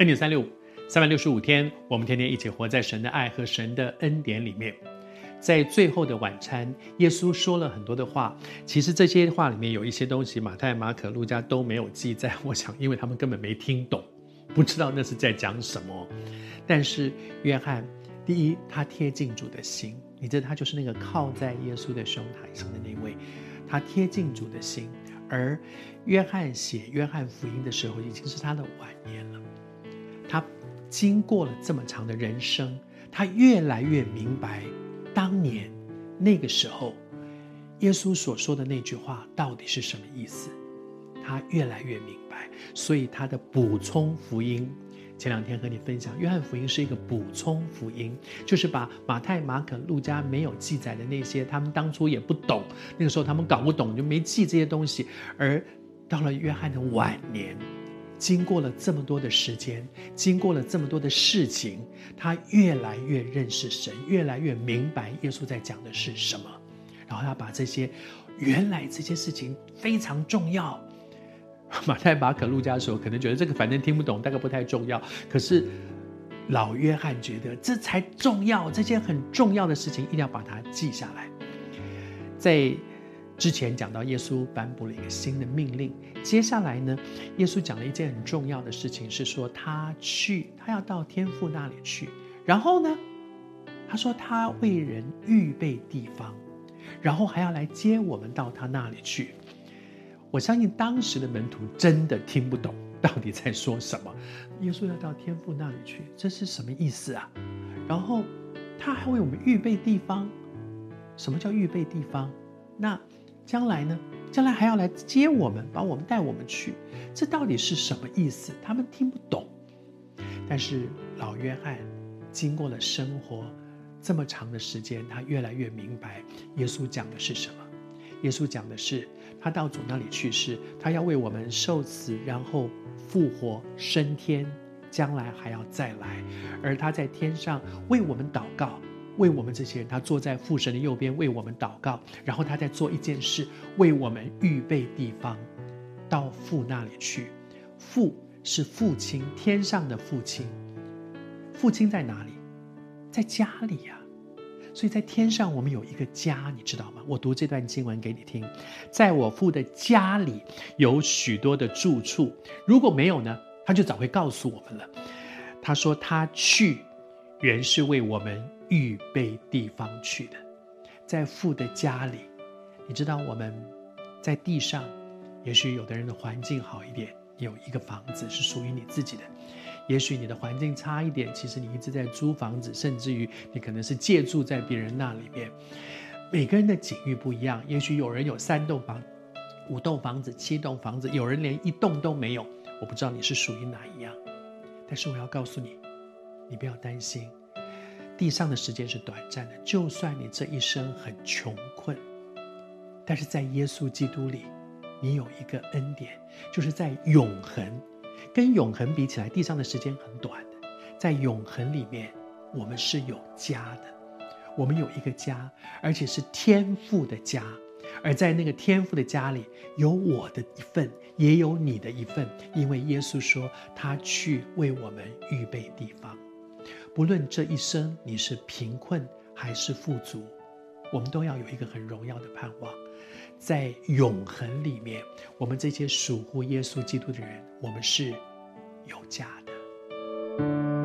恩典三六五，三百六十五天，我们天天一起活在神的爱和神的恩典里面。在最后的晚餐，耶稣说了很多的话。其实这些话里面有一些东西，马太、马可、路加都没有记载。我想，因为他们根本没听懂，不知道那是在讲什么。但是约翰，第一，他贴近主的心，你知道，他就是那个靠在耶稣的胸膛上的那位，他贴近主的心。而约翰写约翰福音的时候，已经是他的晚年了。经过了这么长的人生，他越来越明白，当年那个时候，耶稣所说的那句话到底是什么意思。他越来越明白，所以他的补充福音，前两天和你分享，约翰福音是一个补充福音，就是把马太、马可、路加没有记载的那些，他们当初也不懂，那个时候他们搞不懂，就没记这些东西，而到了约翰的晚年。经过了这么多的时间，经过了这么多的事情，他越来越认识神，越来越明白耶稣在讲的是什么。然后他把这些原来这些事情非常重要。马太、马可、路加的时候，可能觉得这个反正听不懂，大概不太重要。可是老约翰觉得这才重要，这些很重要的事情一定要把它记下来。在之前讲到耶稣颁布了一个新的命令，接下来呢，耶稣讲了一件很重要的事情，是说他去，他要到天父那里去，然后呢，他说他为人预备地方，然后还要来接我们到他那里去。我相信当时的门徒真的听不懂到底在说什么，耶稣要到天父那里去，这是什么意思啊？然后他还为我们预备地方，什么叫预备地方？那？将来呢？将来还要来接我们，把我们带我们去，这到底是什么意思？他们听不懂。但是老约翰经过了生活这么长的时间，他越来越明白耶稣讲的是什么。耶稣讲的是，他到主那里去世，他要为我们受死，然后复活升天，将来还要再来，而他在天上为我们祷告。为我们这些人，他坐在父神的右边为我们祷告，然后他在做一件事，为我们预备地方，到父那里去。父是父亲，天上的父亲。父亲在哪里？在家里呀。所以在天上，我们有一个家，你知道吗？我读这段经文给你听。在我父的家里有许多的住处，如果没有呢，他就早会告诉我们了。他说他去，原是为我们。预备地方去的，在父的家里，你知道我们在地上，也许有的人的环境好一点，有一个房子是属于你自己的；也许你的环境差一点，其实你一直在租房子，甚至于你可能是借住在别人那里面。每个人的境遇不一样，也许有人有三栋房、五栋房子、七栋房子，有人连一栋都没有。我不知道你是属于哪一样，但是我要告诉你，你不要担心。地上的时间是短暂的，就算你这一生很穷困，但是在耶稣基督里，你有一个恩典，就是在永恒，跟永恒比起来，地上的时间很短的，在永恒里面，我们是有家的，我们有一个家，而且是天父的家，而在那个天父的家里，有我的一份，也有你的一份，因为耶稣说他去为我们预备地方。不论这一生你是贫困还是富足，我们都要有一个很荣耀的盼望，在永恒里面，我们这些属乎耶稣基督的人，我们是有家的。